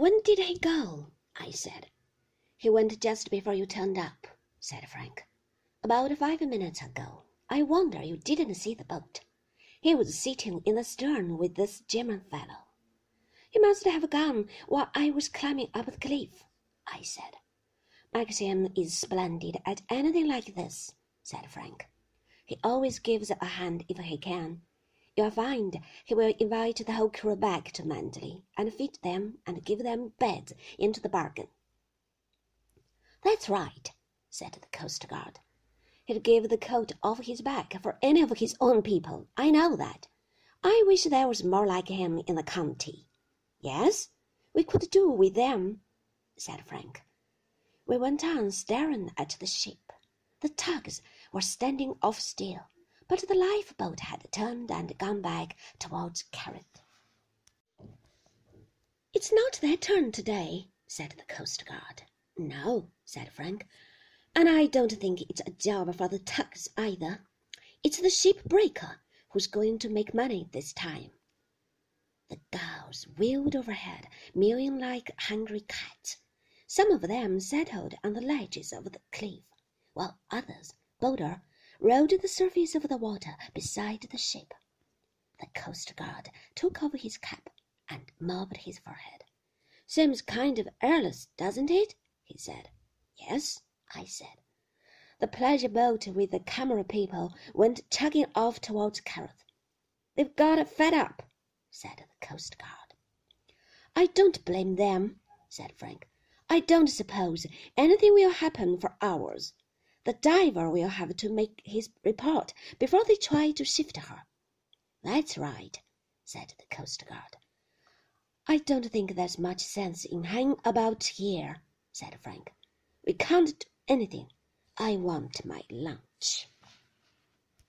When did he go? I said. He went just before you turned up, said Frank. About five minutes ago. I wonder you didn't see the boat. He was sitting in the stern with this German fellow. He must have gone while I was climbing up the cliff, I said. Maxim is splendid at anything like this, said Frank. He always gives a hand if he can. You'll find he will invite the whole crew back to Manderley, and feed them and give them beds into the bargain. That's right, said the coast guard. He'd give the coat off his back for any of his own people. I know that. I wish there was more like him in the county. Yes, we could do with them, said Frank. We went on staring at the ship. The tugs were standing off still but the lifeboat had turned and gone back towards Kerrith. It's not their turn today, said the coast guard. No, said Frank, and I don't think it's a job for the tugs either. It's the ship breaker who's going to make money this time. The gulls wheeled overhead, mewing like hungry cats. Some of them settled on the ledges of the cliff, while others, bolder, rode the surface of the water beside the ship. The coast guard took off his cap and mopped his forehead. Seems kind of airless, doesn't it? he said. Yes, I said. The pleasure boat with the camera people went chugging off towards Kerrith. They've got fed up, said the coast guard. I don't blame them, said Frank. I don't suppose anything will happen for hours. The diver will have to make his report before they try to shift her. That's right, said the coast guard. I don't think there's much sense in hanging about here, said Frank. We can't do anything. I want my lunch.